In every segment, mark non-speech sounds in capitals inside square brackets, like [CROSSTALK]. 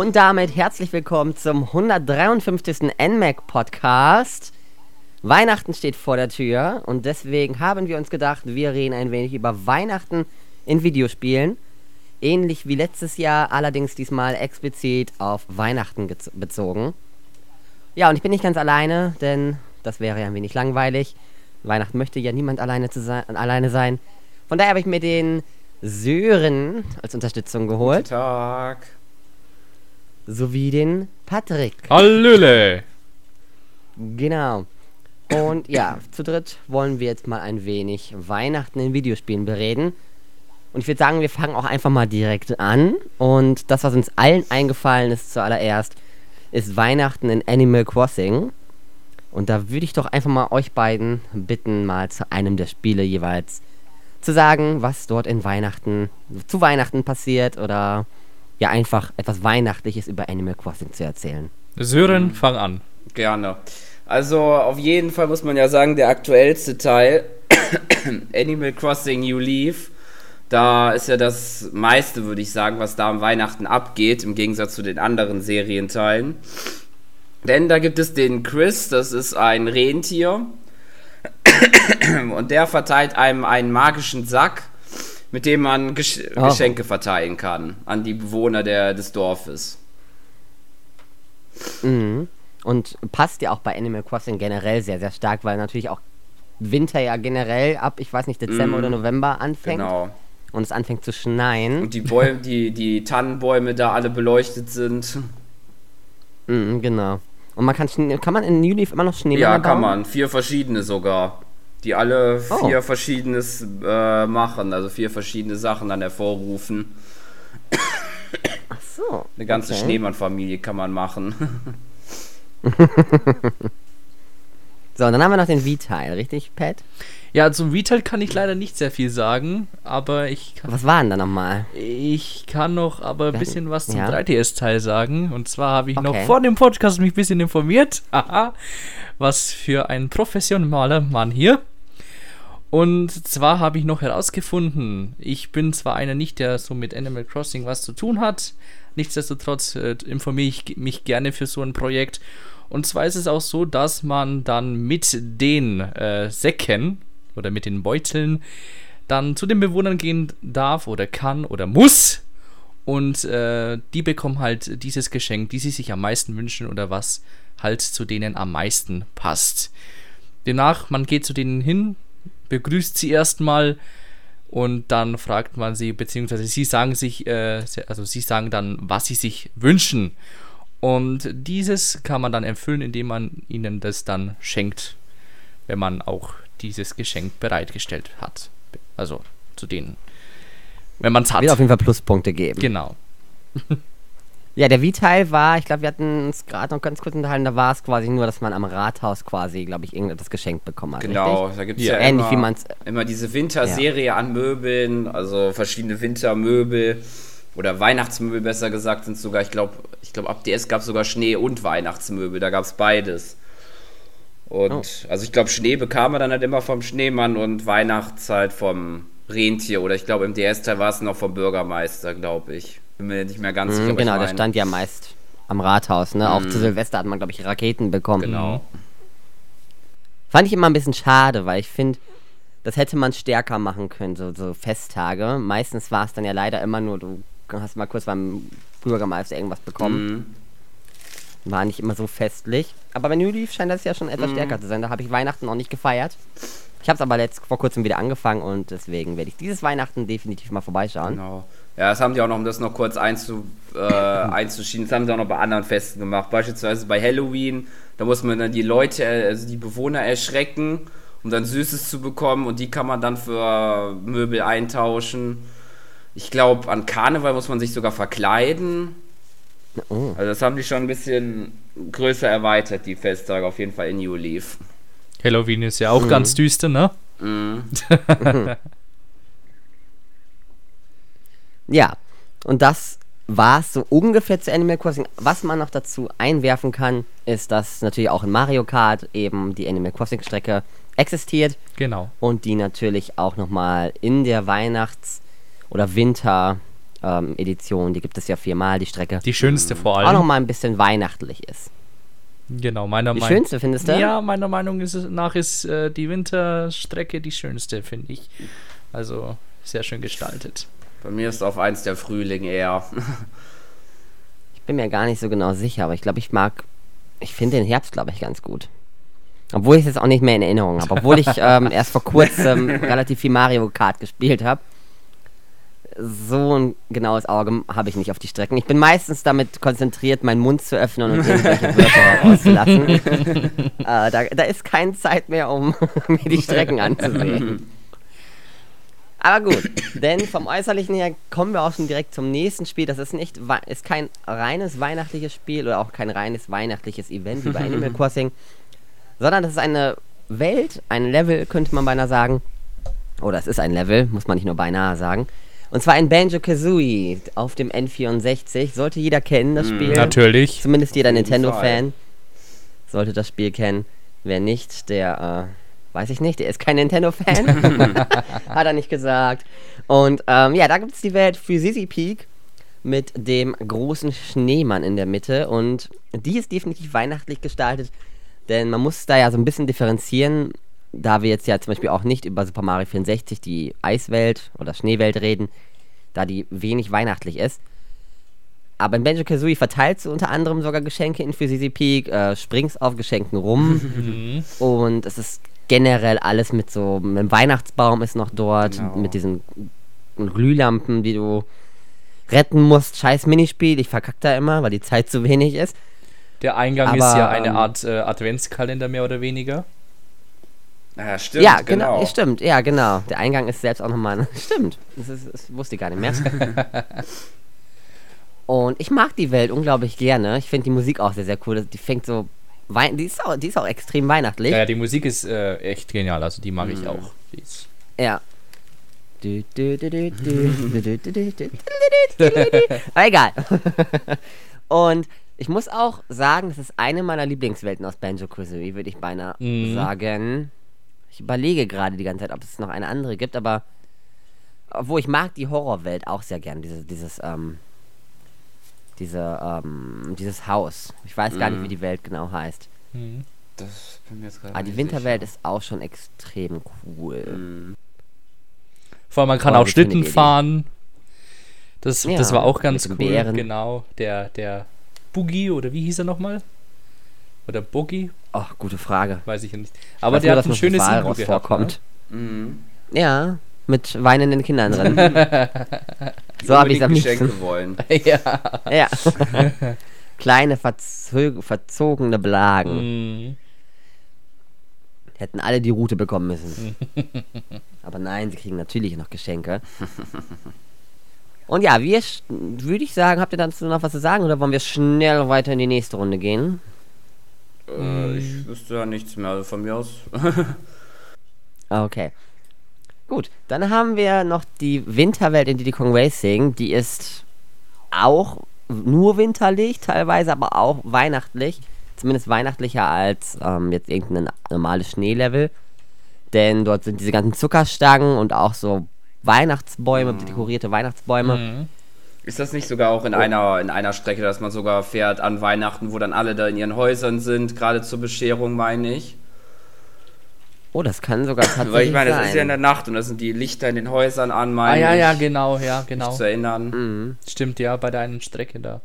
Und damit herzlich willkommen zum 153. NMAC Podcast. Weihnachten steht vor der Tür und deswegen haben wir uns gedacht, wir reden ein wenig über Weihnachten in Videospielen. Ähnlich wie letztes Jahr, allerdings diesmal explizit auf Weihnachten bezogen. Ja, und ich bin nicht ganz alleine, denn das wäre ja ein wenig langweilig. Weihnachten möchte ja niemand alleine, zu sein, alleine sein. Von daher habe ich mir den Sören als Unterstützung geholt. Guten Tag sowie den Patrick. Hallöle! Genau. Und ja, zu dritt wollen wir jetzt mal ein wenig Weihnachten in Videospielen bereden. Und ich würde sagen, wir fangen auch einfach mal direkt an. Und das, was uns allen eingefallen ist zuallererst, ist Weihnachten in Animal Crossing. Und da würde ich doch einfach mal euch beiden bitten, mal zu einem der Spiele jeweils zu sagen, was dort in Weihnachten, zu Weihnachten passiert oder ja einfach etwas Weihnachtliches über Animal Crossing zu erzählen. Sören, fang an. Gerne. Also auf jeden Fall muss man ja sagen, der aktuellste Teil, [COUGHS] Animal Crossing New Leaf, da ist ja das meiste, würde ich sagen, was da am Weihnachten abgeht, im Gegensatz zu den anderen Serienteilen. Denn da gibt es den Chris, das ist ein Rentier. Und der verteilt einem einen magischen Sack mit dem man Gesch oh. Geschenke verteilen kann an die Bewohner der, des Dorfes. Mhm. Und passt ja auch bei Animal Crossing generell sehr, sehr stark, weil natürlich auch Winter ja generell ab, ich weiß nicht, Dezember mhm. oder November anfängt. Genau. Und es anfängt zu schneien. Und die Bäume, die, die Tannenbäume da alle beleuchtet sind. Mhm, genau. Und man kann, kann man in New Leaf immer noch Schnee Ja, kann man. Vier verschiedene sogar die alle oh. vier verschiedenes äh, machen, also vier verschiedene Sachen dann hervorrufen. Ach so. Eine ganze okay. Schneemann-Familie kann man machen. [LAUGHS] [LAUGHS] so, und dann haben wir noch den V-Teil, richtig, Pat? Ja, zum V-Teil kann ich leider nicht sehr viel sagen, aber ich kann. Was war denn da nochmal? Ich kann noch aber ein bisschen was zum ja. 3DS-Teil sagen. Und zwar habe ich okay. noch vor dem Podcast mich ein bisschen informiert. [LAUGHS] Haha. was für ein professioneller Mann hier. Und zwar habe ich noch herausgefunden, ich bin zwar einer nicht, der so mit Animal Crossing was zu tun hat, nichtsdestotrotz äh, informiere ich mich gerne für so ein Projekt. Und zwar ist es auch so, dass man dann mit den äh, Säcken oder mit den Beuteln dann zu den Bewohnern gehen darf oder kann oder muss. Und äh, die bekommen halt dieses Geschenk, die sie sich am meisten wünschen oder was halt zu denen am meisten passt. Demnach, man geht zu denen hin, begrüßt sie erstmal und dann fragt man sie, beziehungsweise sie sagen sich, äh, also sie sagen dann, was sie sich wünschen. Und dieses kann man dann erfüllen, indem man ihnen das dann schenkt, wenn man auch dieses Geschenk bereitgestellt hat. Also zu denen. Wenn man es hat. Wird auf jeden Fall Pluspunkte geben. Genau. [LAUGHS] Ja, der Wie-Teil war, ich glaube, wir hatten uns gerade noch ganz kurz unterhalten, da war es quasi nur, dass man am Rathaus quasi, glaube ich, irgendetwas geschenkt bekommen hat. Genau, richtig? da gibt es ja, ja ähnlich immer, wie man's, immer diese Winterserie ja. an Möbeln, also verschiedene Wintermöbel oder Weihnachtsmöbel besser gesagt sind sogar, ich glaube, ich glaube ab DS gab es sogar Schnee und Weihnachtsmöbel, da gab es beides. Und oh. also ich glaube, Schnee bekam man dann halt immer vom Schneemann und Weihnachts halt vom Rentier oder ich glaube im DS-Teil war es noch vom Bürgermeister, glaube ich. Bin mir nicht mehr ganz mhm, sicher. Genau, der stand ja meist am Rathaus, ne? Mhm. Auch zu Silvester hat man, glaube ich, Raketen bekommen. Genau. Fand ich immer ein bisschen schade, weil ich finde, das hätte man stärker machen können, so, so Festtage. Meistens war es dann ja leider immer nur, du hast mal kurz beim Bürgermeister irgendwas bekommen. Mhm. War nicht immer so festlich. Aber bei New Leaf scheint das ja schon etwas mhm. stärker zu sein. Da habe ich Weihnachten noch nicht gefeiert. Ich habe es aber letzt, vor kurzem wieder angefangen und deswegen werde ich dieses Weihnachten definitiv mal vorbeischauen. Genau. Ja, das haben die auch noch, um das noch kurz einzu, äh, einzuschieben, das haben sie auch noch bei anderen Festen gemacht. Beispielsweise bei Halloween, da muss man dann die Leute, also die Bewohner erschrecken, um dann Süßes zu bekommen und die kann man dann für Möbel eintauschen. Ich glaube, an Karneval muss man sich sogar verkleiden. Oh. Also das haben die schon ein bisschen größer erweitert, die Festtage, auf jeden Fall in New Leaf. Halloween ist ja auch mhm. ganz düster, ne? Mhm. [LAUGHS] Ja, und das war es so ungefähr zu Animal Crossing. Was man noch dazu einwerfen kann, ist, dass natürlich auch in Mario Kart eben die Animal Crossing Strecke existiert. Genau. Und die natürlich auch nochmal in der Weihnachts- oder Winter-Edition, ähm, die gibt es ja viermal, die Strecke. Die schönste vor allem. Auch nochmal ein bisschen weihnachtlich ist. Genau, meiner Meinung nach. Die schönste findest du? Ja, meiner Meinung nach ist äh, die Winterstrecke die schönste, finde ich. Also sehr schön gestaltet. Bei mir ist auf eins der Frühling eher. [LAUGHS] ich bin mir gar nicht so genau sicher, aber ich glaube, ich mag. Ich finde den Herbst, glaube ich, ganz gut. Obwohl ich es jetzt auch nicht mehr in Erinnerung habe. Obwohl ich [LAUGHS] ähm, erst vor kurzem relativ viel Mario Kart gespielt habe. So ein genaues Auge habe ich nicht auf die Strecken. Ich bin meistens damit konzentriert, meinen Mund zu öffnen und irgendwelche [LAUGHS] Wörter rauszulassen. äh, da, da ist keine Zeit mehr, um [LAUGHS] mir die Strecken anzusehen. Aber gut, denn vom Äußerlichen her kommen wir auch schon direkt zum nächsten Spiel. Das ist nicht ist kein reines weihnachtliches Spiel oder auch kein reines weihnachtliches Event wie bei Animal [LAUGHS] Crossing, sondern das ist eine Welt, ein Level, könnte man beinahe sagen. Oder es ist ein Level, muss man nicht nur beinahe sagen. Und zwar ein Banjo-Kazooie auf dem N64. Sollte jeder kennen, das hm, Spiel. Natürlich. Zumindest jeder Nintendo-Fan sollte das Spiel kennen. Wer nicht, der äh, Weiß ich nicht, der ist kein Nintendo-Fan. [LAUGHS] [LAUGHS] Hat er nicht gesagt. Und ähm, ja, da gibt es die Welt für Sissy Peak mit dem großen Schneemann in der Mitte. Und die ist definitiv weihnachtlich gestaltet. Denn man muss da ja so ein bisschen differenzieren, da wir jetzt ja zum Beispiel auch nicht über Super Mario 64, die Eiswelt oder Schneewelt reden, da die wenig weihnachtlich ist. Aber in Banjo Kazooie verteilst du unter anderem sogar Geschenke in Fizzy Peak, äh, springst auf Geschenken rum [LAUGHS] und es ist generell alles mit so, mit dem Weihnachtsbaum ist noch dort, genau. mit diesen Glühlampen, die du retten musst. Scheiß Minispiel, ich verkack da immer, weil die Zeit zu wenig ist. Der Eingang Aber, ist ja eine ähm, Art äh, Adventskalender mehr oder weniger. Ja, stimmt. Ja, genau. genau. Stimmt, ja, genau. Der Eingang ist selbst auch nochmal. Stimmt. Das, ist, das wusste ich gar nicht mehr. Und ich mag die Welt unglaublich gerne. Ich finde die Musik auch sehr, sehr cool. Die fängt so Wein die, ist auch, die ist auch extrem weihnachtlich. Ja, die Musik ist äh, echt genial, also die mag mhm. ich auch. ja. Aber egal. Und ich muss auch sagen, das ist eine meiner Lieblingswelten aus Banjo Kazooie, würde ich beinahe mhm. sagen. Ich überlege gerade die ganze Zeit, ob es noch eine andere gibt, aber obwohl ich mag die Horrorwelt auch sehr gern, diese, dieses, ähm, diese, ähm, dieses Haus. Ich weiß gar mhm. nicht, wie die Welt genau heißt. Mhm. Das bin mir jetzt gerade. Aber die Winterwelt sicher. ist auch schon extrem cool. Mhm. Vor allem, man kann oh, auch Schlitten fahren. Das, ja, das war auch ganz cool. Bären. Genau. Der, der Boogie, oder wie hieß er nochmal? Oder Boogie? Ach, gute Frage. Weiß ich ja nicht. Aber der nur, hat ein schönes Intro gehabt, vorkommt. Ne? Mhm. Ja, mit weinenden [LAUGHS] Kindern drin. so habe ich es am liebsten. wollen. [LAUGHS] ja. ja. [LAUGHS] Kleine verzog verzogene Blagen. Mm. Hätten alle die Route bekommen müssen. Aber nein, sie kriegen natürlich noch Geschenke. Und ja, wir würde ich sagen, habt ihr dazu noch was zu sagen oder wollen wir schnell weiter in die nächste Runde gehen? Äh, ich wüsste ja nichts mehr also von mir aus. [LAUGHS] okay. Gut, dann haben wir noch die Winterwelt in Diddy Kong Racing. Die ist auch nur winterlich, teilweise aber auch weihnachtlich. Zumindest weihnachtlicher als ähm, jetzt irgendein normales Schneelevel. Denn dort sind diese ganzen Zuckerstangen und auch so Weihnachtsbäume, mhm. dekorierte Weihnachtsbäume. Mhm. Ist das nicht sogar auch in, oh. einer, in einer Strecke, dass man sogar fährt an Weihnachten, wo dann alle da in ihren Häusern sind, gerade zur Bescherung, meine ich? Oh, das kann sogar tatsächlich Weil ich meine, das ist ja in der Nacht und das sind die Lichter in den Häusern an, meine Ah ja, ja, genau, ja, genau. zu erinnern. Mhm. Stimmt, ja, bei deiner Strecke da.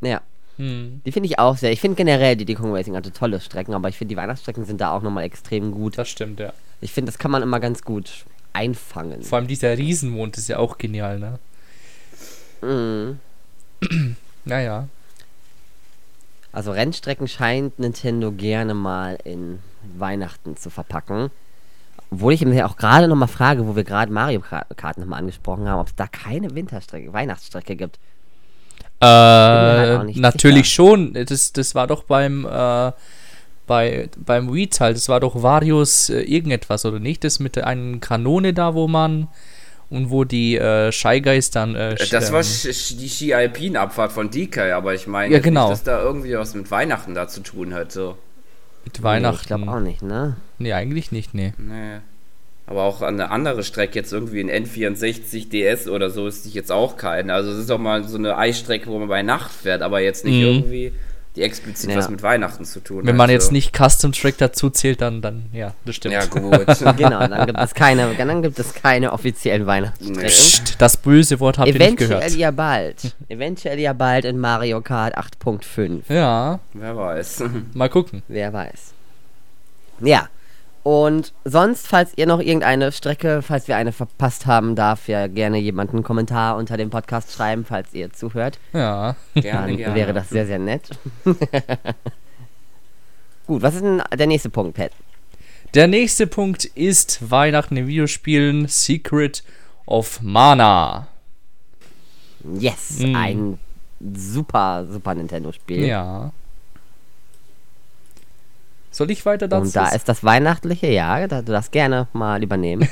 Ja. Hm. Die finde ich auch sehr. Ich finde generell die Decon Racing hatte tolle Strecken, aber ich finde die Weihnachtsstrecken sind da auch nochmal extrem gut. Das stimmt, ja. Ich finde, das kann man immer ganz gut einfangen. Vor allem dieser Riesenmond ist ja auch genial, ne? Mhm. [CLEARS THROAT] naja. Also Rennstrecken scheint Nintendo gerne mal in Weihnachten zu verpacken. Obwohl ich mir auch gerade nochmal frage, wo wir gerade Mario Kart nochmal angesprochen haben, ob es da keine Winterstrecke, Weihnachtsstrecke gibt. Äh, halt natürlich sicher. schon. Das, das war doch beim, äh, bei, beim Wii-Teil, das war doch Varius äh, irgendetwas, oder nicht? Das mit einer Kanone da, wo man und wo die äh, Shy Guys dann. Äh, äh das war die Ski-Alpin-Abfahrt von DK, aber ich meine, ja, genau. dass da irgendwie was mit Weihnachten da zu tun hat. So. Mit Weihnachten? Nee, ich glaube auch nicht, ne? Nee, eigentlich nicht, nee. Nee. Aber auch an eine andere Strecke, jetzt irgendwie in N64 DS oder so, ist jetzt auch keine. Also es ist auch mal so eine Eisstrecke, wo man bei Nacht fährt, aber jetzt nicht mhm. irgendwie die explizit ja. was mit Weihnachten zu tun Wenn man jetzt nicht Custom Track dazu zählt, dann, dann ja, das stimmt. Ja, gut. [LAUGHS] [LAUGHS] genau, dann gibt es keine, dann gibt es keine offiziellen Weihnachtsstrecken. Nee. Das böse Wort habt Eventuell ihr nicht gehört. Eventuell ja bald. [LAUGHS] Eventuell ja bald in Mario Kart 8.5. Ja. Wer weiß. Mal gucken. Wer weiß. Ja. Und sonst, falls ihr noch irgendeine Strecke, falls wir eine verpasst haben, darf ja gerne jemand einen Kommentar unter dem Podcast schreiben, falls ihr zuhört. Ja, gerne, Dann gerne. wäre das sehr, sehr nett. [LAUGHS] Gut, was ist denn der nächste Punkt, Pat? Der nächste Punkt ist Weihnachten in Videospielen Secret of Mana. Yes, mm. ein super Super Nintendo-Spiel. Ja. Soll ich weiter dazu? Und da ist das Weihnachtliche, ja, du darfst gerne mal übernehmen.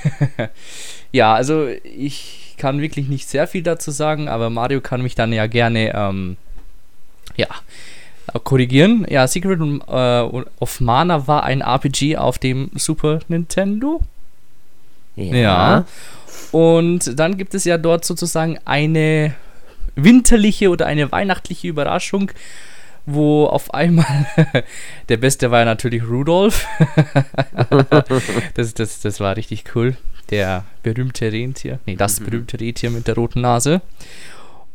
[LAUGHS] ja, also ich kann wirklich nicht sehr viel dazu sagen, aber Mario kann mich dann ja gerne, ähm, ja, korrigieren. Ja, Secret äh, of Mana war ein RPG auf dem Super Nintendo. Ja. ja. Und dann gibt es ja dort sozusagen eine winterliche oder eine weihnachtliche Überraschung wo auf einmal [LAUGHS] der Beste war natürlich Rudolf. [LAUGHS] das, das, das war richtig cool. Der berühmte Rentier. Nee, das mhm. berühmte Rentier mit der roten Nase.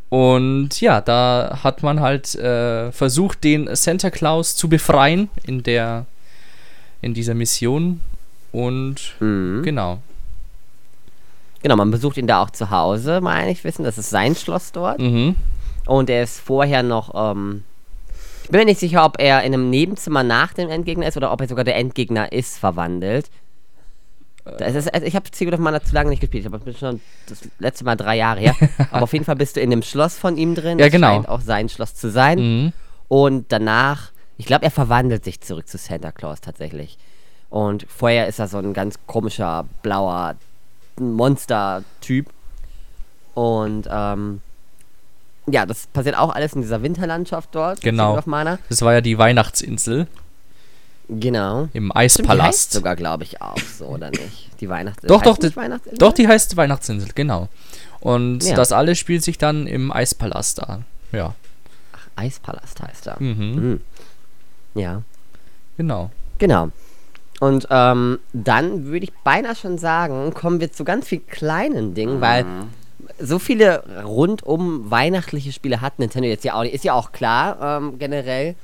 Und ja, da hat man halt äh, versucht, den Santa Claus zu befreien in der in dieser Mission. Und mhm. genau. Genau, man besucht ihn da auch zu Hause, meine ich wissen. Das ist sein Schloss dort. Mhm. Und er ist vorher noch ähm, ich bin mir nicht sicher, ob er in einem Nebenzimmer nach dem Endgegner ist oder ob er sogar der Endgegner ist, verwandelt. Ist, also ich habe Secret of Mana zu lange nicht gespielt. Ich habe schon das letzte Mal drei Jahre her. [LAUGHS] Aber auf jeden Fall bist du in dem Schloss von ihm drin. Ja, das genau. scheint auch sein Schloss zu sein. Mhm. Und danach, ich glaube, er verwandelt sich zurück zu Santa Claus tatsächlich. Und vorher ist er so ein ganz komischer, blauer Monster-Typ. Und ähm, ja, das passiert auch alles in dieser Winterlandschaft dort. Genau. Das war ja die Weihnachtsinsel. Genau. Im Eispalast. Stimmt, die heißt sogar, glaube ich, auch so, oder nicht? Die Weihnachtsinsel. Doch, doch, die, Weihnachtsinsel? doch, die heißt Weihnachtsinsel, genau. Und ja. das alles spielt sich dann im Eispalast an. Ja. Ach, Eispalast heißt er. Mhm. mhm. Ja. Genau. Genau. Und ähm, dann würde ich beinahe schon sagen, kommen wir zu ganz vielen kleinen Dingen, mhm. weil so viele rundum weihnachtliche Spiele hat Nintendo jetzt ja auch nicht. Ist ja auch klar, ähm, generell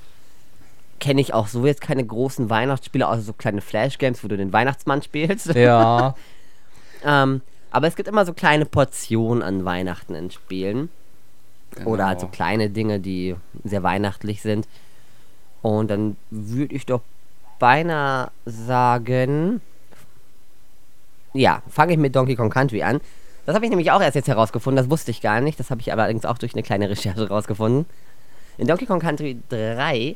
kenne ich auch so jetzt keine großen Weihnachtsspiele, außer so kleine Flash-Games, wo du den Weihnachtsmann spielst. Ja. [LAUGHS] ähm, aber es gibt immer so kleine Portionen an Weihnachten in Spielen. Genau. Oder halt so kleine Dinge, die sehr weihnachtlich sind. Und dann würde ich doch beinahe sagen. Ja, fange ich mit Donkey Kong Country an. Das habe ich nämlich auch erst jetzt herausgefunden, das wusste ich gar nicht. Das habe ich allerdings auch durch eine kleine Recherche [LAUGHS] herausgefunden. In Donkey Kong Country 3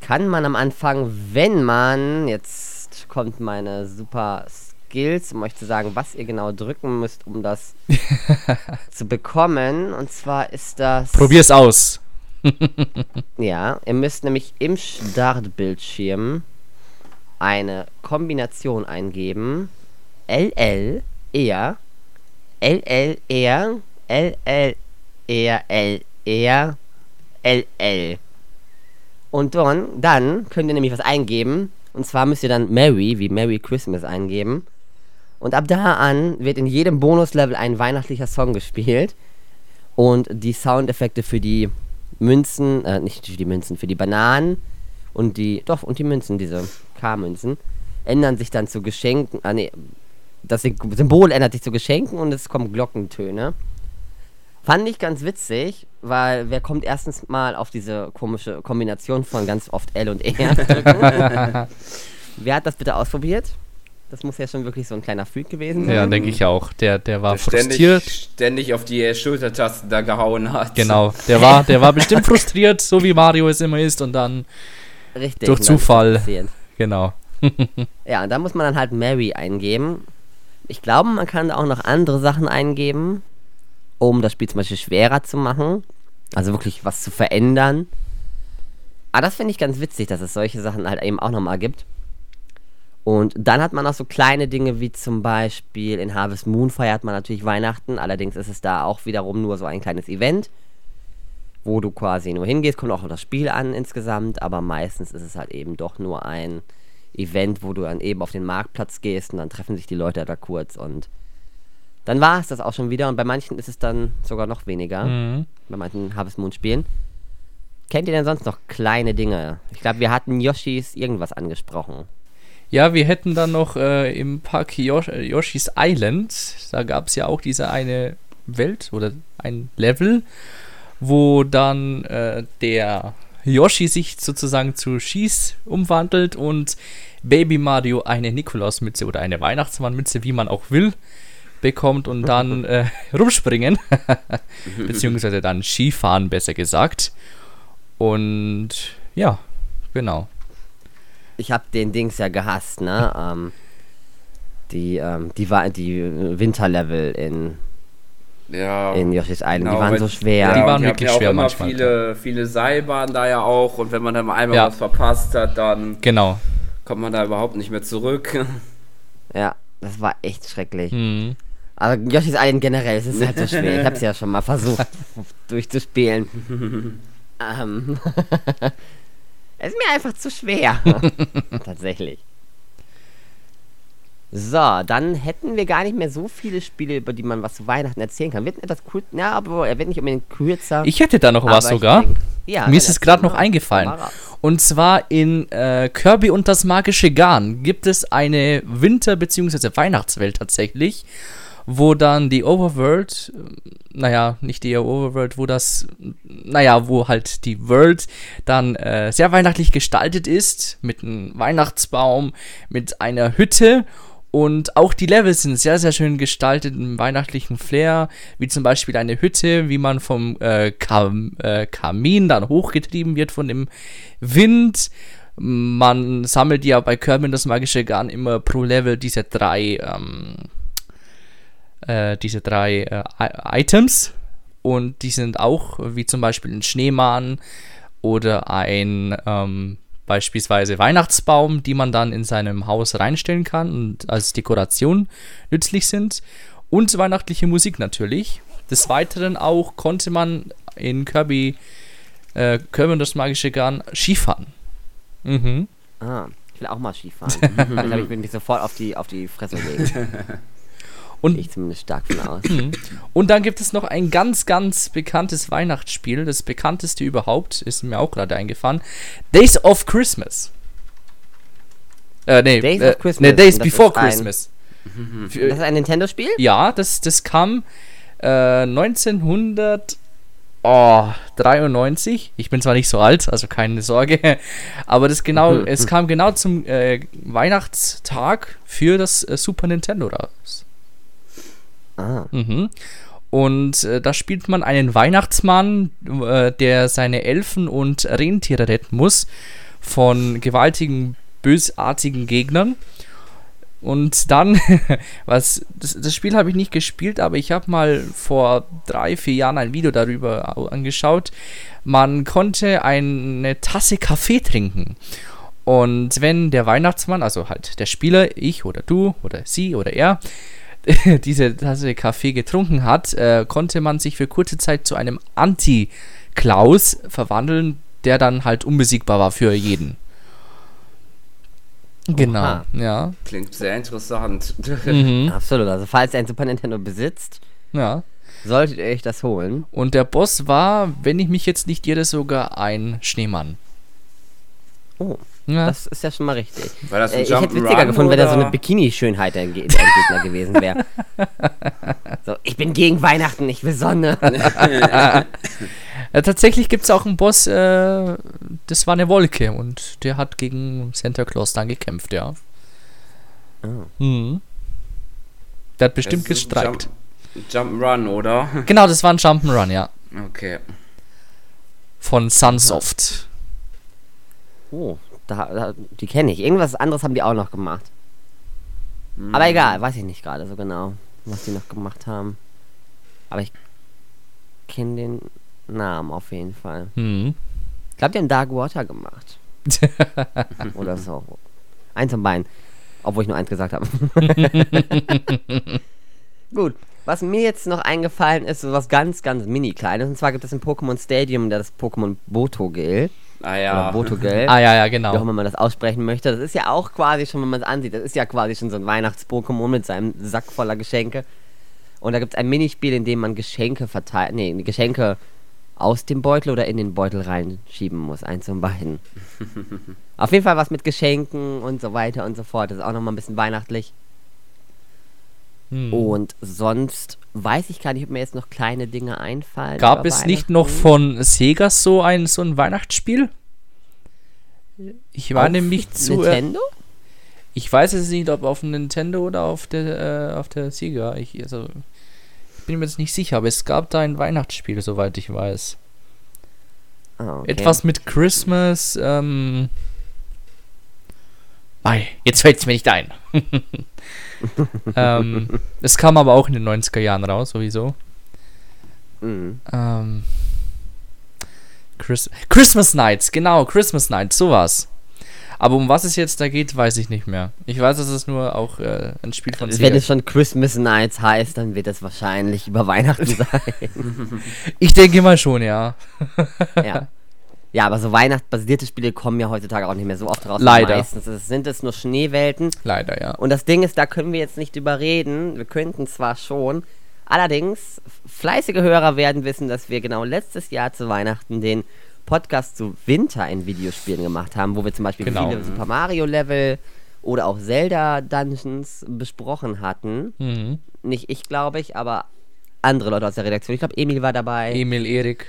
kann man am Anfang, wenn man, jetzt kommt meine super Skills, um euch zu sagen, was ihr genau drücken müsst, um das [LAUGHS] zu bekommen. Und zwar ist das. Probier's aus. [LAUGHS] ja, ihr müsst nämlich im Startbildschirm eine Kombination eingeben. LL, eher LLR, LLRLR, LL. Und dann, dann könnt ihr nämlich was eingeben. Und zwar müsst ihr dann Merry, wie Merry Christmas eingeben. Und ab da an wird in jedem Bonuslevel ein weihnachtlicher Song gespielt. Und die Soundeffekte für die Münzen, äh, nicht für die Münzen, für die Bananen und die, doch, und die Münzen, diese K-Münzen, ändern sich dann zu Geschenken, ah, nee, das Symbol ändert sich zu Geschenken und es kommen Glockentöne. Fand ich ganz witzig, weil wer kommt erstens mal auf diese komische Kombination von ganz oft L und [LAUGHS] R wer hat das bitte ausprobiert? Das muss ja schon wirklich so ein kleiner Freak gewesen sein. Ja, denke ich auch. Der, der war der frustriert. Ständig, ständig auf die Schultertasten da gehauen hat. Genau, der war, der war bestimmt frustriert, so wie Mario es immer ist und dann Richtig, durch Zufall. Genau. [LAUGHS] ja, und da muss man dann halt Mary eingeben Ich glaube, man kann da auch noch andere Sachen eingeben, um das Spiel zum Beispiel schwerer zu machen. Also wirklich was zu verändern. Aber das finde ich ganz witzig, dass es solche Sachen halt eben auch nochmal gibt. Und dann hat man auch so kleine Dinge wie zum Beispiel in Harvest Moon feiert man natürlich Weihnachten. Allerdings ist es da auch wiederum nur so ein kleines Event, wo du quasi nur hingehst. Kommt auch auf das Spiel an insgesamt, aber meistens ist es halt eben doch nur ein Event, wo du dann eben auf den Marktplatz gehst und dann treffen sich die Leute da kurz und dann war es das auch schon wieder. Und bei manchen ist es dann sogar noch weniger. Mhm. Bei manchen Harvest Moon Spielen. Kennt ihr denn sonst noch kleine Dinge? Ich glaube, wir hatten Yoshis irgendwas angesprochen. Ja, wir hätten dann noch äh, im Park Yosh Yoshi's Island, da gab es ja auch diese eine Welt oder ein Level, wo dann äh, der Yoshi sich sozusagen zu Schieß umwandelt und Baby Mario eine Nikolausmütze oder eine Weihnachtsmannmütze, wie man auch will, bekommt und dann [LAUGHS] äh, rumspringen, [LAUGHS] beziehungsweise dann Skifahren, besser gesagt. Und ja, genau. Ich habe den Dings ja gehasst, ne? [LAUGHS] Ähm, die, ähm, die, war, die Winterlevel in ja, in Yoshi's Island. Genau, die waren so schwer. Ja, die waren wirklich ja schwer manchmal. Viele, viele Seilbahnen da ja auch und wenn man dann einmal ja. was verpasst hat, dann genau. kommt man da überhaupt nicht mehr zurück. [LAUGHS] Ja, das war echt schrecklich. Mhm. Aber Yoshi's Island generell, es ist halt so schwer. Ich habe es ja schon mal versucht [LAUGHS] durchzuspielen. [LAUGHS] ähm. es ist mir einfach zu schwer. Tatsächlich. So, dann hätten wir gar nicht mehr so viele Spiele, über die man was zu Weihnachten erzählen kann. Wird etwas kurz, ja, aber er wird nicht unbedingt kürzer. Ich hätte da noch was sogar. Denk, ja, Mir ist es gerade noch eingefallen. Und zwar in äh, Kirby und das magische Garn gibt es eine Winter- bzw. Weihnachtswelt tatsächlich, wo dann die Overworld, naja, nicht die Overworld, wo das, naja, wo halt die World dann äh, sehr weihnachtlich gestaltet ist, mit einem Weihnachtsbaum, mit einer Hütte und auch die Levels sind sehr, sehr schön gestaltet im weihnachtlichen Flair, wie zum Beispiel eine Hütte, wie man vom äh, Kam äh, Kamin dann hochgetrieben wird von dem Wind. Man sammelt ja bei Kirby das magische Garn immer pro Level diese drei, ähm, äh, diese drei äh, Items. Und die sind auch, wie zum Beispiel ein Schneemann oder ein ähm, beispielsweise Weihnachtsbaum, die man dann in seinem Haus reinstellen kann und als Dekoration nützlich sind. Und weihnachtliche Musik natürlich. Des Weiteren auch konnte man in Kirby, äh, Kirby und das magische Garn Skifahren. Mhm. Ah, ich will auch mal Skifahren. ich glaube, [LAUGHS] ich will mich sofort auf die, auf die Fresse legen. [LAUGHS] Und ich zumindest stark von aus. Mhm. Und dann gibt es noch ein ganz, ganz bekanntes Weihnachtsspiel, das bekannteste überhaupt, ist mir auch gerade eingefahren. Days of Christmas. Äh, nee, Days äh, of Christmas. Nee, Days Before Christmas. Ein, das ist ein Nintendo-Spiel? Ja, das, das kam äh, 1900. Oh, 93. Ich bin zwar nicht so alt, also keine Sorge, [LAUGHS] aber das genau, es kam genau zum äh, Weihnachtstag für das äh, Super Nintendo raus. Ah. Mhm. Und äh, da spielt man einen Weihnachtsmann, äh, der seine Elfen und Rentiere retten muss von gewaltigen, bösartigen Gegnern. Und dann, [LAUGHS] was, das, das Spiel habe ich nicht gespielt, aber ich habe mal vor drei, vier Jahren ein Video darüber angeschaut. Man konnte eine Tasse Kaffee trinken. Und wenn der Weihnachtsmann, also halt der Spieler, ich oder du oder sie oder er, [LAUGHS] diese Tasse Kaffee getrunken hat, äh, konnte man sich für kurze Zeit zu einem Anti-Klaus verwandeln, der dann halt unbesiegbar war für jeden. Genau, Oha. ja. Klingt sehr interessant. Mhm. [LAUGHS] Absolut. Also, falls ihr ein Super Nintendo besitzt, ja. solltet ihr euch das holen. Und der Boss war, wenn ich mich jetzt nicht irre, sogar ein Schneemann. Oh. Ja. Das ist ja schon mal richtig. War das ein äh, ich hätte witziger gefunden, wenn er so eine Bikini-Schönheit ein Gegner gewesen wäre. [LAUGHS] so, ich bin gegen Weihnachten, ich will Sonne. ja, [LAUGHS] tatsächlich gibt es auch einen Boss, äh, das war eine Wolke und der hat gegen Santa Claus dann gekämpft, ja. Oh. Mhm. Der hat bestimmt gestreikt. Jump, Jump'n'Run, oder? Genau, das war ein Jump'n'Run, ja. Okay. Von Sunsoft. Oh, da, da, die kenne ich. Irgendwas anderes haben die auch noch gemacht. Mhm. Aber egal, weiß ich nicht gerade so genau, was die noch gemacht haben. Aber ich kenne den Namen auf jeden Fall. Mhm. Ich glaube, die haben Dark Water gemacht. [LAUGHS] Oder so. Eins von beiden. Obwohl ich nur eins gesagt habe. [LAUGHS] Gut. Was mir jetzt noch eingefallen ist, so was ganz, ganz mini kleines. Und zwar gibt es im Pokémon Stadium das Pokémon Boto-Gel. Ah ja. Oder Boto-Gel. ah ja, ja, genau. Wie auch immer man das aussprechen möchte. Das ist ja auch quasi schon, wenn man es ansieht, das ist ja quasi schon so ein Weihnachts-Pokémon mit seinem Sack voller Geschenke. Und da gibt es ein Minispiel, in dem man Geschenke verteilt, nee, Geschenke aus dem Beutel oder in den Beutel reinschieben muss. Eins von beiden. [LAUGHS] Auf jeden Fall was mit Geschenken und so weiter und so fort. Das ist auch nochmal ein bisschen weihnachtlich. Hm. Und sonst weiß ich gar nicht, ob mir jetzt noch kleine Dinge einfallen. Gab es nicht noch von Sega so ein, so ein Weihnachtsspiel? Ich war auf nämlich zu. Nintendo? Ich weiß es nicht, ob auf Nintendo oder auf der, äh, auf der Sega. Ich, also, ich bin mir jetzt nicht sicher, aber es gab da ein Weihnachtsspiel, soweit ich weiß. Oh, okay. Etwas mit Christmas. Ähm, Ei, jetzt fällt es mir nicht ein. [LAUGHS] ähm, es kam aber auch in den 90er Jahren raus, sowieso. Mhm. Ähm, Chris Christmas Nights, genau, Christmas Nights, sowas. Aber um was es jetzt da geht, weiß ich nicht mehr. Ich weiß, dass es nur auch äh, ein Spiel von Wenn es schon Christmas Nights heißt, dann wird es wahrscheinlich über Weihnachten [LAUGHS] sein. ich denke mal schon, ja. ja. Ja, aber so weihnachtsbasierte Spiele kommen ja heutzutage auch nicht mehr so oft raus. Leider. Meistens sind es nur Schneewelten. Leider, ja. Und das Ding ist, da können wir jetzt nicht überreden. Wir könnten zwar schon. Allerdings, fleißige Hörer werden wissen, dass wir genau letztes Jahr zu Weihnachten den Podcast zu Winter in Videospielen gemacht haben, wo wir zum Beispiel genau. viele Super Mario Level oder auch Zelda Dungeons besprochen hatten. Mhm. Nicht ich, glaube ich, aber andere Leute aus der Redaktion. Ich glaube, Emil war dabei. Emil, Erik.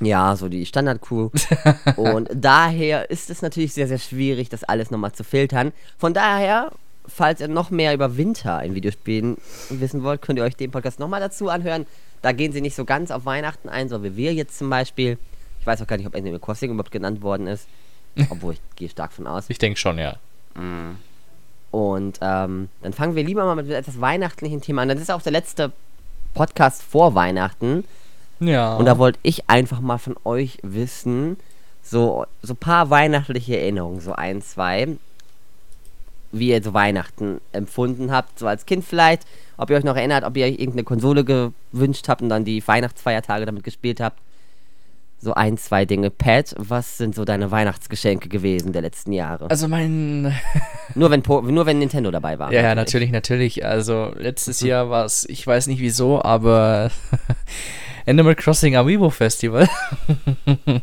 Ja, so die Standard-Crew. [LAUGHS] und daher ist es natürlich sehr, sehr schwierig, das alles nochmal zu filtern. Von daher, falls ihr noch mehr über Winter in Videospielen wissen wollt, könnt ihr euch den Podcast nochmal dazu anhören. Da gehen sie nicht so ganz auf Weihnachten ein, so wie wir jetzt zum Beispiel. Ich weiß auch gar nicht, ob Animal Crossing überhaupt genannt worden ist. Obwohl, ich gehe stark von aus. Ich denke schon, ja. Mhm. Und ähm, dann fangen wir lieber mal mit etwas weihnachtlichen Thema an. Das ist auch der letzte Podcast vor Weihnachten. Ja. Und da wollte ich einfach mal von euch wissen, so so paar weihnachtliche Erinnerungen, so ein, zwei, wie ihr so Weihnachten empfunden habt, so als Kind vielleicht, ob ihr euch noch erinnert, ob ihr euch irgendeine Konsole gewünscht habt und dann die Weihnachtsfeiertage damit gespielt habt. So ein, zwei Dinge. Pat, was sind so deine Weihnachtsgeschenke gewesen der letzten Jahre? Also mein... [LAUGHS] nur, wenn nur wenn Nintendo dabei war. Ja, ja, natürlich, natürlich. Also letztes Jahr war es, ich weiß nicht wieso, aber [LAUGHS] Animal Crossing Amiibo Festival. [LAUGHS] ähm,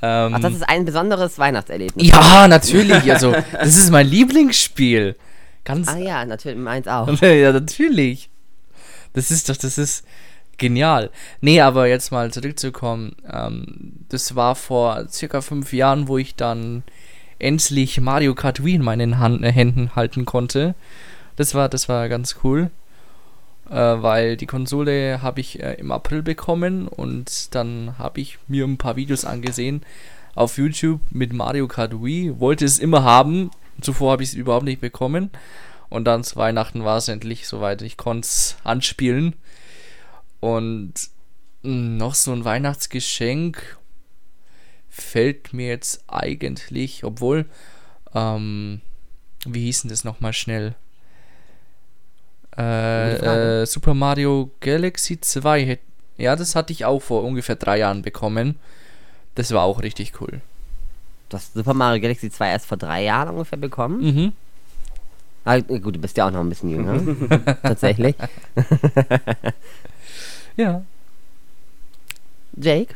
Ach, das ist ein besonderes Weihnachtserlebnis. Ja, natürlich. Also, das ist mein Lieblingsspiel. Ganz. Ah ja, natürlich, meins auch. [LAUGHS] ja, natürlich. Das ist doch, das ist genial. Nee, aber jetzt mal zurückzukommen. Ähm, das war vor circa fünf Jahren, wo ich dann endlich Mario Kart Wii in meinen Hand, äh, Händen halten konnte. Das war, das war ganz cool äh, weil die Konsole habe ich äh, im April bekommen und dann habe ich mir ein paar Videos angesehen auf YouTube mit Mario Kart Wii, wollte es immer haben, zuvor habe ich es überhaupt nicht bekommen. Und dann zu Weihnachten war es endlich soweit, ich konnte es anspielen. Und noch so ein Weihnachtsgeschenk fällt mir jetzt eigentlich, obwohl, ähm, wie hieß denn das nochmal schnell? Äh, äh, Super Mario Galaxy 2, ja, das hatte ich auch vor ungefähr drei Jahren bekommen. Das war auch richtig cool. Du hast Super Mario Galaxy 2 erst vor drei Jahren ungefähr bekommen? Mhm. Ah, gut, du bist ja auch noch ein bisschen jünger. [LAUGHS] Tatsächlich. [LAUGHS] ja. Jake?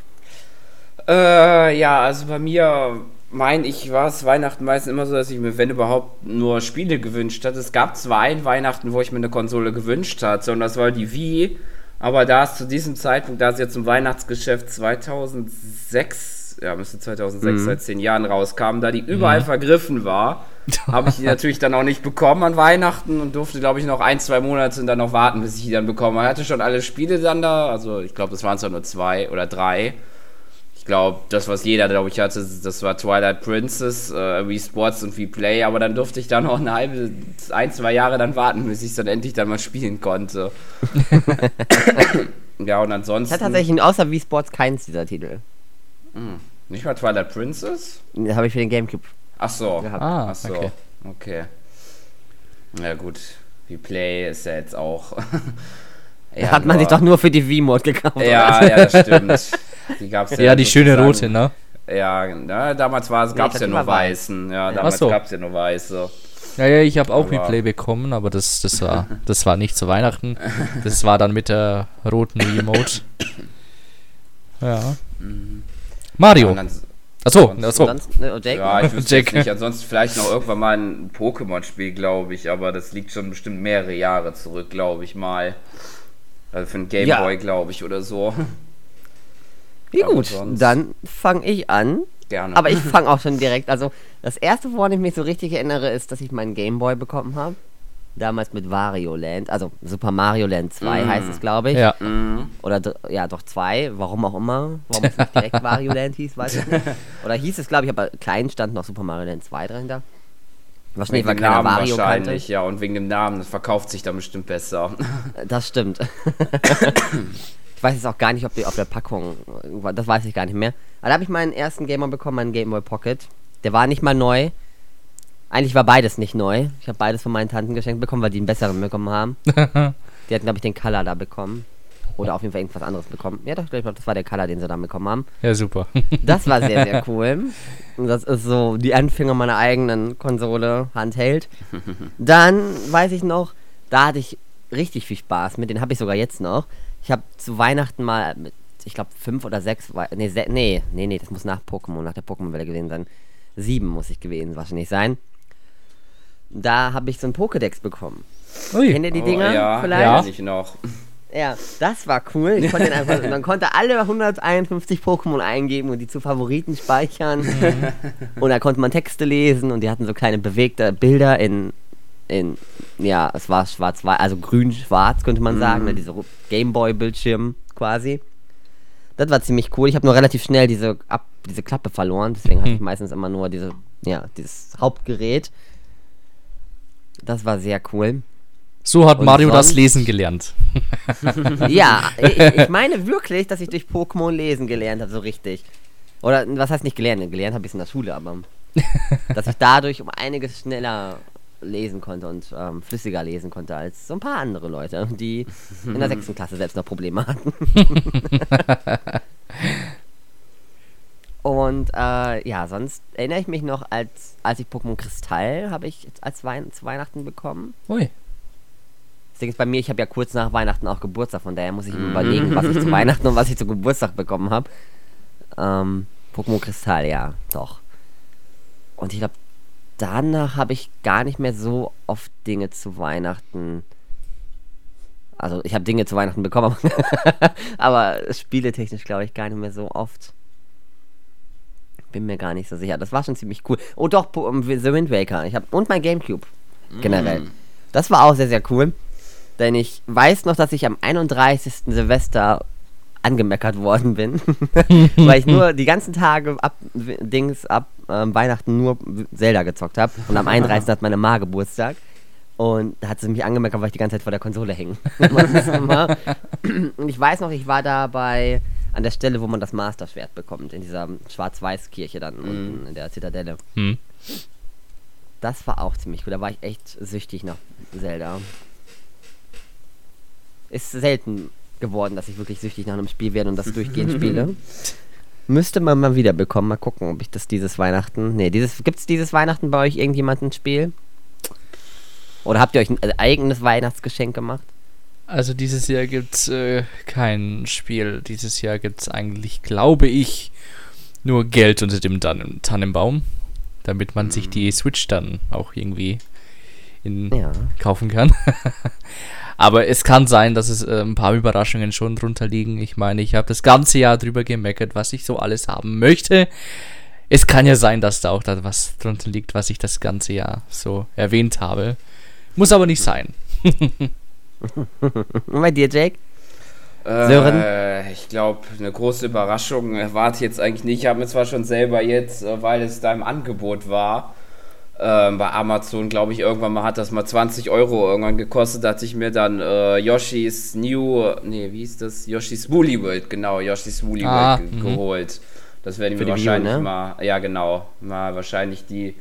Äh, ja, also bei mir mein, ich war es Weihnachten meistens immer so, dass ich mir, wenn überhaupt, nur Spiele gewünscht hatte. Es gab zwar ein Weihnachten, wo ich mir eine Konsole gewünscht hatte, und das war die Wii, aber da es zu diesem Zeitpunkt, da es jetzt zum Weihnachtsgeschäft 2006, ja, müsste 2006, mhm. seit zehn Jahren rauskam, da die überall mhm. vergriffen war, habe ich die [LAUGHS] natürlich dann auch nicht bekommen an Weihnachten und durfte, glaube ich, noch ein, zwei Monate dann noch warten, bis ich die dann bekomme. Ich hatte schon alle Spiele dann da, also ich glaube, das waren zwar nur zwei oder drei glaube, das, was jeder, glaube ich, hatte, das war Twilight Princess, äh, Wii Sports und Wii Play, aber dann durfte ich dann noch eine halbe, ein, zwei Jahre dann warten, bis ich es dann endlich dann mal spielen konnte. [LAUGHS] ja, und ansonsten. Ich hatte tatsächlich außer Wii Sports keins dieser Titel. Hm. Nicht mal Twilight Princess? Habe ich für den Gamecube. Ach so. Gehabt. Ah, Ach so. Okay. okay. Ja, gut. Wii Play ist ja jetzt auch. ja, [LAUGHS] Hat man sich doch nur für die Wii-Mode gekauft. Ja, ja, das stimmt. [LAUGHS] Die gab's ja, ja die schöne rote, ne? Ja, na, damals gab es ja nur weißen. Ja, damals so. gab es ja nur weiße. Ja, ja, ich habe auch Replay bekommen, aber das, das, war, das war nicht zu Weihnachten. Das war dann mit der roten Remote. Ja. Mhm. Mario. Ja, achso, achso. Ne, ja, ich wüsste Jack. nicht. Ansonsten vielleicht noch irgendwann mal ein Pokémon-Spiel, glaube ich, aber das liegt schon bestimmt mehrere Jahre zurück, glaube ich mal. Also für ein Gameboy, ja. glaube ich, oder so. Wie gut, dann fange ich an. Gerne. Aber ich [LAUGHS] fange auch schon direkt. Also, das erste, woran ich mich so richtig erinnere, ist, dass ich meinen Gameboy bekommen habe. Damals mit Wario Land, also Super Mario Land 2 mm. heißt es, glaube ich. Ja. Mm. Oder ja, doch 2, warum auch immer. Warum es nicht direkt [LAUGHS] Wario Land hieß, weiß ich nicht. Oder hieß es, glaube ich, aber klein stand noch Super Mario Land 2 dahinter. Wahrscheinlich, wegen weil keiner Wario wahrscheinlich, kannte. ja, und wegen dem Namen, das verkauft sich dann bestimmt besser. Das stimmt. [LAUGHS] Ich weiß jetzt auch gar nicht, ob die auf der Packung, das weiß ich gar nicht mehr. Aber da habe ich meinen ersten Gamer bekommen, meinen Game Boy Pocket. Der war nicht mal neu. Eigentlich war beides nicht neu. Ich habe beides von meinen Tanten geschenkt bekommen, weil die einen besseren bekommen haben. [LAUGHS] die hatten, glaube ich, den Color da bekommen. Oder auf jeden Fall irgendwas anderes bekommen. Ja, doch, ich glaube, das war der Color, den sie da bekommen haben. Ja, super. [LAUGHS] das war sehr, sehr [LAUGHS] cool. Und das ist so die Anfänger meiner eigenen Konsole, Handheld. Dann weiß ich noch, da hatte ich richtig viel Spaß mit. Den habe ich sogar jetzt noch. Ich habe zu Weihnachten mal mit, ich glaube, fünf oder sechs, nee, se nee, nee, nee, das muss nach Pokémon, nach der Pokémon-Welle gewesen sein. Sieben muss ich gewesen wahrscheinlich sein. Da habe ich so ein Pokédex bekommen. Ui. Kennt ihr die Dinger? Oh, ja, vielleicht? Ja, ich noch. Ja, das war cool. Ich konnte einfach, [LAUGHS] man konnte alle 151 Pokémon eingeben und die zu Favoriten speichern. Mhm. und da konnte man Texte lesen und die hatten so kleine bewegte Bilder in in, ja, es war schwarz-weiß, also grün-schwarz könnte man sagen, mhm. ne, diese Gameboy-Bildschirm quasi. Das war ziemlich cool. Ich habe nur relativ schnell diese, ab, diese Klappe verloren, deswegen hatte ich mhm. meistens immer nur diese, ja, dieses Hauptgerät. Das war sehr cool. So hat Und Mario das Lesen gelernt. [LAUGHS] [LAUGHS] ja, ich, ich, meine wirklich, dass ich durch Pokémon lesen gelernt habe, so richtig. Oder was heißt nicht gelernt? Gelernt habe ich es in der Schule, aber [LAUGHS] dass ich dadurch um einiges schneller lesen konnte und ähm, flüssiger lesen konnte als so ein paar andere Leute, die [LAUGHS] in der sechsten Klasse selbst noch Probleme hatten. [LAUGHS] und äh, ja, sonst erinnere ich mich noch, als, als ich Pokémon Kristall habe ich als Wei zu Weihnachten bekommen. Ui. Das Ding ist bei mir, ich habe ja kurz nach Weihnachten auch Geburtstag, von daher muss ich mir überlegen, was ich zu [LAUGHS] Weihnachten und was ich zu Geburtstag bekommen habe. Ähm, Pokémon Kristall, ja, doch. Und ich glaube, danach habe ich gar nicht mehr so oft Dinge zu Weihnachten. Also ich habe Dinge zu Weihnachten bekommen, [LAUGHS] aber spieletechnisch glaube ich gar nicht mehr so oft. Bin mir gar nicht so sicher. Das war schon ziemlich cool. Oh doch, The Wind Waker. Ich hab, und mein Gamecube. Generell. Mm. Das war auch sehr, sehr cool. Denn ich weiß noch, dass ich am 31. Silvester angemeckert worden bin, [LAUGHS] weil ich nur die ganzen Tage ab Dings ab ähm, Weihnachten nur Zelda gezockt habe und am 31. hat meine Ma Geburtstag und da hat sie mich angemeckert, weil ich die ganze Zeit vor der Konsole hänge. [LAUGHS] [CLEARS THROAT] und ich weiß noch, ich war da bei an der Stelle, wo man das Master-Schwert bekommt, in dieser Schwarz-Weiß-Kirche dann mm. unten in der Zitadelle. Mm. Das war auch ziemlich cool. Da war ich echt süchtig nach Zelda. Ist selten geworden, dass ich wirklich süchtig nach einem Spiel werde und das [LAUGHS] durchgehend spiele. Müsste man mal wieder bekommen. Mal gucken, ob ich das dieses Weihnachten. Nee, dieses, gibt es dieses Weihnachten bei euch irgendjemand ein Spiel? Oder habt ihr euch ein eigenes Weihnachtsgeschenk gemacht? Also dieses Jahr gibt es äh, kein Spiel. Dieses Jahr gibt es eigentlich, glaube ich, nur Geld unter dem Tan Tannenbaum, damit man mhm. sich die Switch dann auch irgendwie in, ja. kaufen kann. [LAUGHS] Aber es kann sein, dass es äh, ein paar Überraschungen schon drunter liegen. Ich meine, ich habe das ganze Jahr drüber gemeckert, was ich so alles haben möchte. Es kann ja sein, dass da auch da was drunter liegt, was ich das ganze Jahr so erwähnt habe. Muss aber nicht sein. [LAUGHS] Und bei dir, Jake? Sören? Äh, ich glaube, eine große Überraschung erwarte ich jetzt eigentlich nicht. Ich habe mir zwar schon selber jetzt, äh, weil es da im Angebot war, äh, bei Amazon, glaube ich, irgendwann mal hat das mal 20 Euro irgendwann gekostet, da hatte ich mir dann äh, Yoshi's New, nee, wie hieß das? Yoshi's Woolly World, genau, Yoshi's Woolly ah, World ge mhm. geholt. Das werde ich mir wahrscheinlich View, ne? mal, ja genau, mal wahrscheinlich die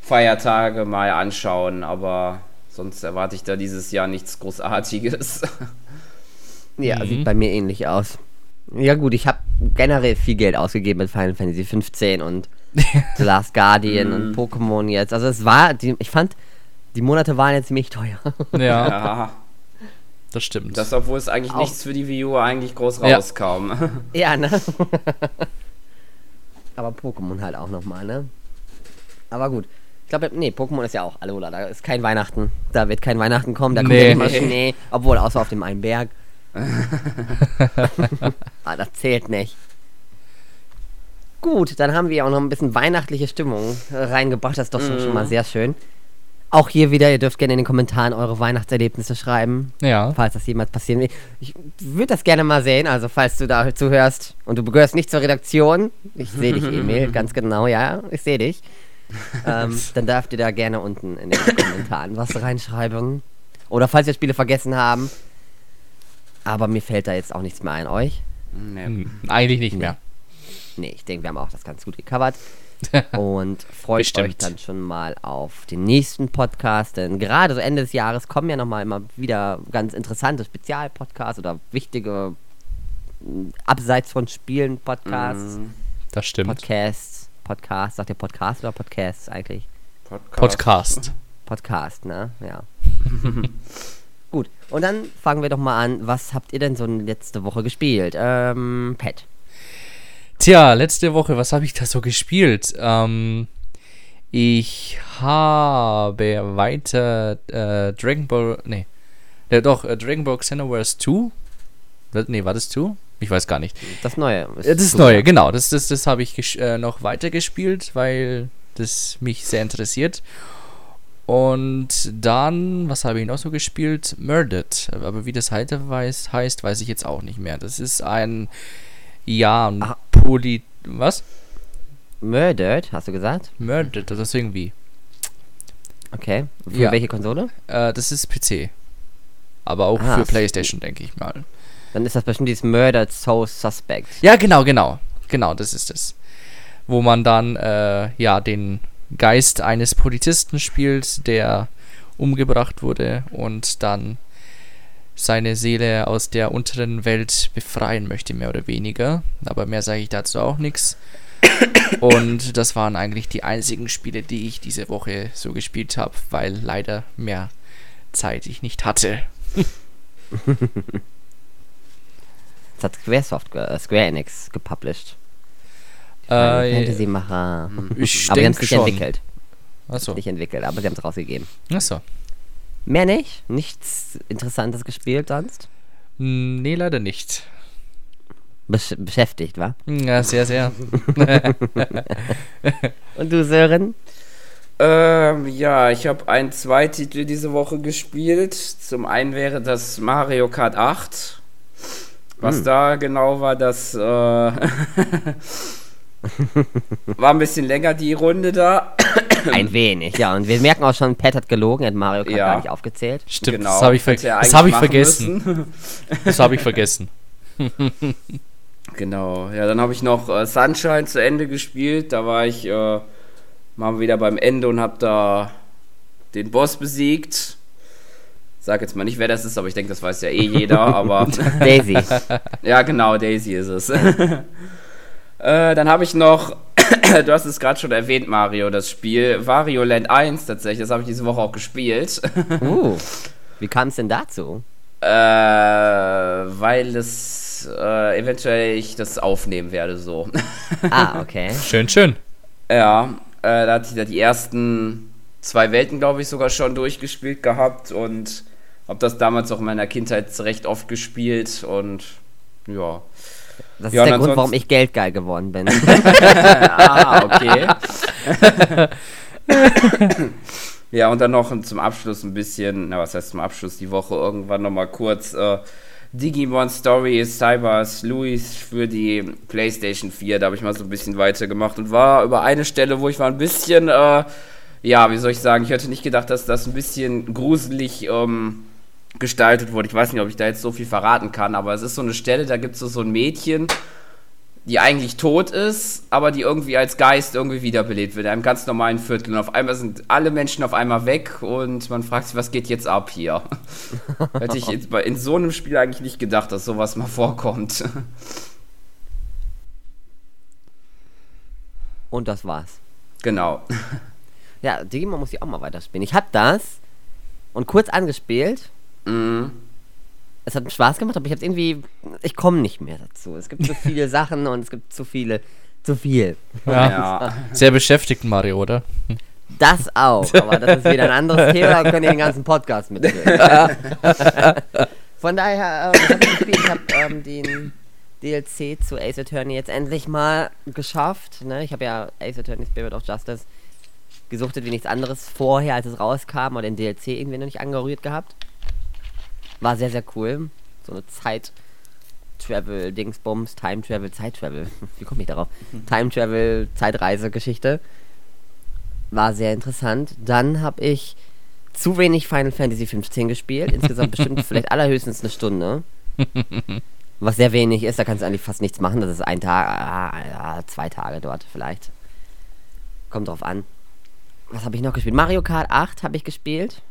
Feiertage mal anschauen, aber sonst erwarte ich da dieses Jahr nichts Großartiges. [LAUGHS] Ja, mhm. sieht bei mir ähnlich aus. Ja gut, ich habe generell viel Geld ausgegeben mit Final Fantasy 15 und [LAUGHS] The Last Guardian und mhm. Pokémon jetzt. Also es war, die, ich fand, die Monate waren jetzt ziemlich teuer. [LAUGHS] Ja. ja. Das stimmt. Das, obwohl es eigentlich Auch. nichts für die Wii U eigentlich groß rauskam. Ja, [LAUGHS] ja ne? Aber Pokémon halt auch nochmal, ne? Aber gut. Ich glaube, nee, Pokémon ist ja auch Alola. Da ist kein Weihnachten. Da wird kein Weihnachten kommen. Da kommt nee. ja immer Schnee. Obwohl, außer auf dem einen Berg. ah, das zählt nicht. Gut, dann haben wir auch noch ein bisschen weihnachtliche Stimmung reingebracht. Das ist doch mm. schon mal sehr schön. Auch hier wieder, ihr dürft gerne in den Kommentaren eure Weihnachtserlebnisse schreiben. Ja. Falls das jemals passieren will. Ich würde das gerne mal sehen, also falls du da zuhörst und du gehörst nicht zur Redaktion. Ich sehe dich, [LAUGHS] Emil, ganz genau, ja, ich sehe dich. [LAUGHS] ähm, dann dürft ihr da gerne unten in den Kommentaren was reinschreiben. Oder falls wir Spiele vergessen haben, aber mir fällt da jetzt auch nichts mehr ein. Euch? Nee. Eigentlich nicht mehr. Nee, ich denke, wir haben auch das ganz gut gecovert. [LAUGHS] und freut Bestimmt. euch dann schon mal auf den nächsten Podcast. Denn gerade so Ende des Jahres kommen ja nochmal immer wieder ganz interessante Spezialpodcasts oder wichtige hm, abseits von Spielen Podcasts. Mm, das stimmt. Podcasts. Podcast. Sagt ihr Podcast oder Podcasts eigentlich? Podcast. Podcast, Podcast ne? Ja. [LAUGHS] Gut, und dann fangen wir doch mal an. Was habt ihr denn so letzte Woche gespielt? Ähm, Pat. Tja, letzte Woche, was habe ich da so gespielt? Ähm, ich habe weiter äh, Dragon Ball, nee, ja, doch, äh, Dragon Ball Xenoverse 2. Nee, war das 2? Ich weiß gar nicht. Das Neue. Das, das Neue, genau. Das, das, das habe ich äh, noch weiter gespielt, weil das mich sehr interessiert. Und dann, was habe ich noch so gespielt? Murdered. Aber wie das heute weiß, heißt, weiß ich jetzt auch nicht mehr. Das ist ein, ja, ah. Poly... Was? Murdered, hast du gesagt? Murdered, das ist irgendwie. Okay. Für ja. welche Konsole? Äh, das ist PC. Aber auch ah, für Playstation, denke ich mal. Dann ist das bestimmt dieses Murdered Soul Suspect. Ja, genau, genau. Genau, das ist es. Wo man dann, äh, ja, den Geist eines Polizisten spielt, der umgebracht wurde und dann seine Seele aus der unteren Welt befreien möchte, mehr oder weniger. Aber mehr sage ich dazu auch nichts. [COUGHS] Und das waren eigentlich die einzigen Spiele, die ich diese Woche so gespielt habe, weil leider mehr Zeit ich nicht hatte. [LAUGHS] das hat Squaresoft, äh, Square Enix gepublished. Äh, Fantasy-Macher. Aber sie haben es nicht schon. entwickelt. Achso. Nicht entwickelt, aber sie haben es rausgegeben. Achso. Mehr nicht? Nichts Interessantes gespielt sonst? Nee, leider nicht. Besch beschäftigt, wa? Ja, sehr, sehr. [LAUGHS] Und du, Sören? Ähm, ja, ich habe ein, zwei Titel diese Woche gespielt. Zum einen wäre das Mario Kart 8. Was hm. da genau war, das äh, [LAUGHS] War ein bisschen länger die Runde da. [LAUGHS] Ein wenig, ja. Und wir merken auch schon, Pat hat gelogen, er hat Mario Kart ja. gar nicht aufgezählt. Stimmt, genau. das habe ich, ver hab ich vergessen. das habe ich vergessen. genau, ja, dann habe ich noch äh, Sunshine zu Ende gespielt. Da war ich äh, mal wieder beim Ende und habe da den Boss besiegt. Sag jetzt mal nicht, wer das ist, aber ich denke, das weiß ja eh jeder. [LAUGHS] aber Daisy. [LAUGHS] ja, genau, Daisy ist es. Äh, dann habe ich noch, du hast es gerade schon erwähnt, Mario, das Spiel Wario Land 1 tatsächlich. Das habe ich diese Woche auch gespielt. [LAUGHS] uh, wie kam es denn dazu? Äh, weil es äh, eventuell ich das aufnehmen werde, so. ah, okay. [LAUGHS] Schön, schön. Ja, äh, da hatte ich da die ersten zwei Welten, glaube ich, sogar schon durchgespielt gehabt und habe das damals auch in meiner Kindheit recht oft gespielt und ja. Das ja, ist der Grund, warum ich geldgeil geworden bin. [LAUGHS] ah, okay. [LAUGHS] ja, und dann noch zum Abschluss ein bisschen, na was heißt zum Abschluss, die Woche irgendwann nochmal kurz äh, Digimon Stories Cybers Louis für die PlayStation 4. Da habe ich mal so ein bisschen weitergemacht und war über eine Stelle, wo ich war ein bisschen, äh, ja, wie soll ich sagen, ich hätte nicht gedacht, dass das ein bisschen gruselig ähm, gestaltet wurde. Ich weiß nicht, ob ich da jetzt so viel verraten kann, aber es ist so eine Stelle, da gibt es so, ein Mädchen die eigentlich tot ist, aber die irgendwie als Geist irgendwie wiederbelebt wird, in einem ganz normalen Viertel. Und auf einmal sind alle Menschen auf einmal weg und man fragt sich, was geht jetzt ab hier? [LAUGHS] Hätte ich in, in so einem Spiel eigentlich nicht gedacht, dass sowas mal vorkommt. Und das war's. Genau. Ja, Digimon muss ich auch mal weiterspielen. Ich hab das und kurz angespielt. Mhm es hat Spaß gemacht, aber ich habe irgendwie, ich komme nicht mehr dazu. Es gibt zu viele [LAUGHS] Sachen und es gibt zu viele, zu viel. Ja. ja. Sehr beschäftigt Mario, oder? Das auch, aber das ist wieder ein anderes [LAUGHS] Thema, da könnt ihr den ganzen Podcast mitnehmen. [LAUGHS] Von daher, äh, ich, ich habe ähm, den DLC zu Ace Attorney jetzt endlich mal geschafft. Ne? Ich habe ja Ace Attorney Spirit of Justice gesuchtet wie nichts anderes vorher, als es rauskam, oder den DLC irgendwie noch nicht angerührt gehabt. War sehr, sehr cool. So eine Zeit. Travel, Dingsbums, Time Travel, Zeit Travel. [LAUGHS] Wie komme ich darauf? Mhm. Time Travel, Zeitreise-Geschichte. War sehr interessant. Dann habe ich zu wenig Final Fantasy 15 gespielt. Insgesamt bestimmt [LAUGHS] vielleicht allerhöchstens eine Stunde. Was sehr wenig ist, da kannst du eigentlich fast nichts machen. Das ist ein Tag, ah, zwei Tage dort vielleicht. Kommt drauf an. Was habe ich noch gespielt? Mario Kart 8 habe ich gespielt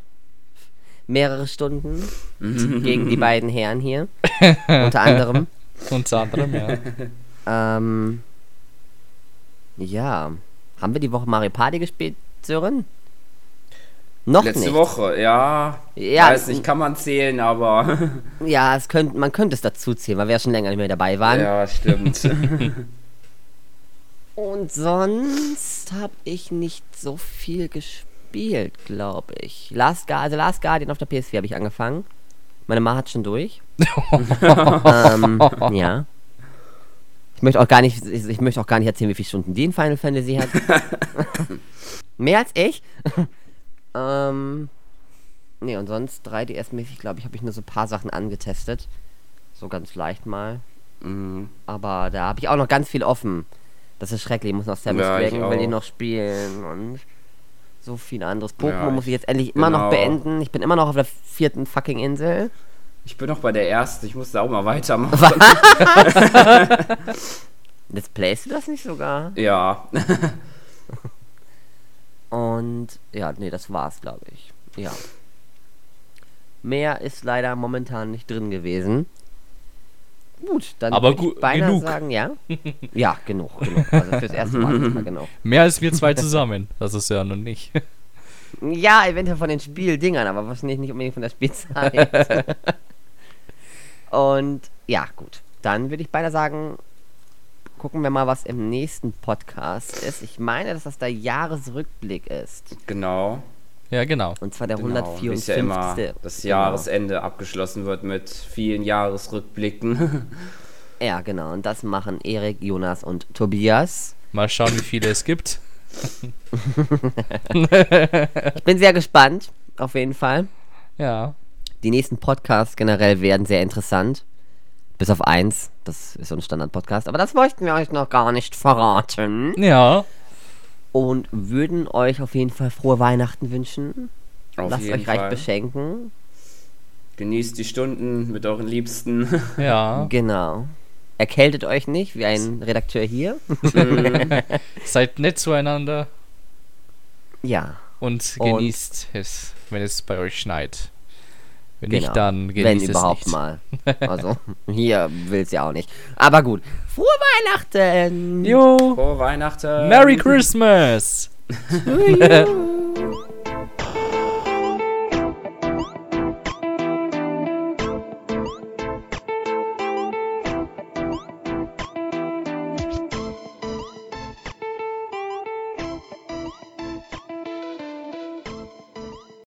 mehrere Stunden gegen die beiden Herren hier. [LAUGHS] unter anderem. Unter anderem, ja. Ähm, ja. Haben wir die Woche Mario Party gespielt, Sören? Noch Letzte nicht. Woche, ja. ja. Weiß nicht, kann man zählen, aber. [LAUGHS] ja, es könnt, man könnte es dazu zählen, weil wir ja schon länger nicht mehr dabei waren. Ja, stimmt. [LAUGHS] Und sonst habe ich nicht so viel gespielt gespielt, glaube ich. Last, Guard, also Last Guardian auf der PS4 habe ich angefangen. Meine Ma hat schon durch. [LAUGHS] ähm, ja. Ich möchte auch gar nicht, ich, ich, möchte auch gar nicht erzählen, wie viele Stunden die in Final Fantasy hat. [LAUGHS] Mehr als ich. [LAUGHS] ähm, nee, und sonst 3DS-mäßig, glaube ich, habe ich nur so ein paar Sachen angetestet. So ganz leicht mal. Mhm. Aber da habe ich auch noch ganz viel offen. Das ist schrecklich. Ich muss noch Samus ja, will ich noch spielen und so viel anderes. Pokémon ja, muss ich jetzt endlich immer genau. noch beenden. Ich bin immer noch auf der vierten fucking Insel. Ich bin noch bei der ersten. Ich muss da auch mal weitermachen. [LAUGHS] jetzt playst du das nicht sogar? Ja. [LAUGHS] Und ja, nee, das war's, glaube ich. Ja. Mehr ist leider momentan nicht drin gewesen. Gut, dann Aber gu ich beinahe genug. sagen, ja. [LAUGHS] Ja, genug, genug. Also fürs erste Mal mal genug. Mehr als wir zwei zusammen. Das ist ja noch nicht. [LAUGHS] Ja, eventuell von den Spieldingern, aber wahrscheinlich nicht unbedingt von der Spielzeit. [LAUGHS] Und ja, gut. Dann würde ich beinahe sagen, gucken wir mal, was im nächsten Podcast ist. Ich meine, dass das der Jahresrückblick ist. Genau. Ja, genau. Und zwar der genau, 154. ja immer das genau. Jahresende abgeschlossen wird mit vielen Jahresrückblicken. [LAUGHS] ja, genau. Und das machen Erik, Jonas und Tobias. Mal schauen, wie viele es gibt. [LAUGHS] ich bin sehr gespannt, auf jeden Fall. Ja. Die nächsten Podcasts generell werden sehr interessant. Bis auf eins. Das ist so ein Standard-Podcast. Aber das wollten wir euch noch gar nicht verraten. Ja und würden euch auf jeden Fall frohe Weihnachten wünschen. Auf Lasst euch reich Fall. beschenken. Genießt die Stunden mit euren Liebsten. [LAUGHS] Ja. Genau. Erkältet euch nicht, wie ein Redakteur hier. [LAUGHS] Seid nett zueinander. Ja. Und genießt und es, wenn es bei euch schneit. Wenn genau. nicht, dann genießt Wenn es überhaupt nicht. mal. [LAUGHS] Also, hier will es ja auch nicht. Aber gut. Frohe Weihnachten! Jo! Frohe Weihnachten! Merry Christmas! [LAUGHS] [LAUGHS]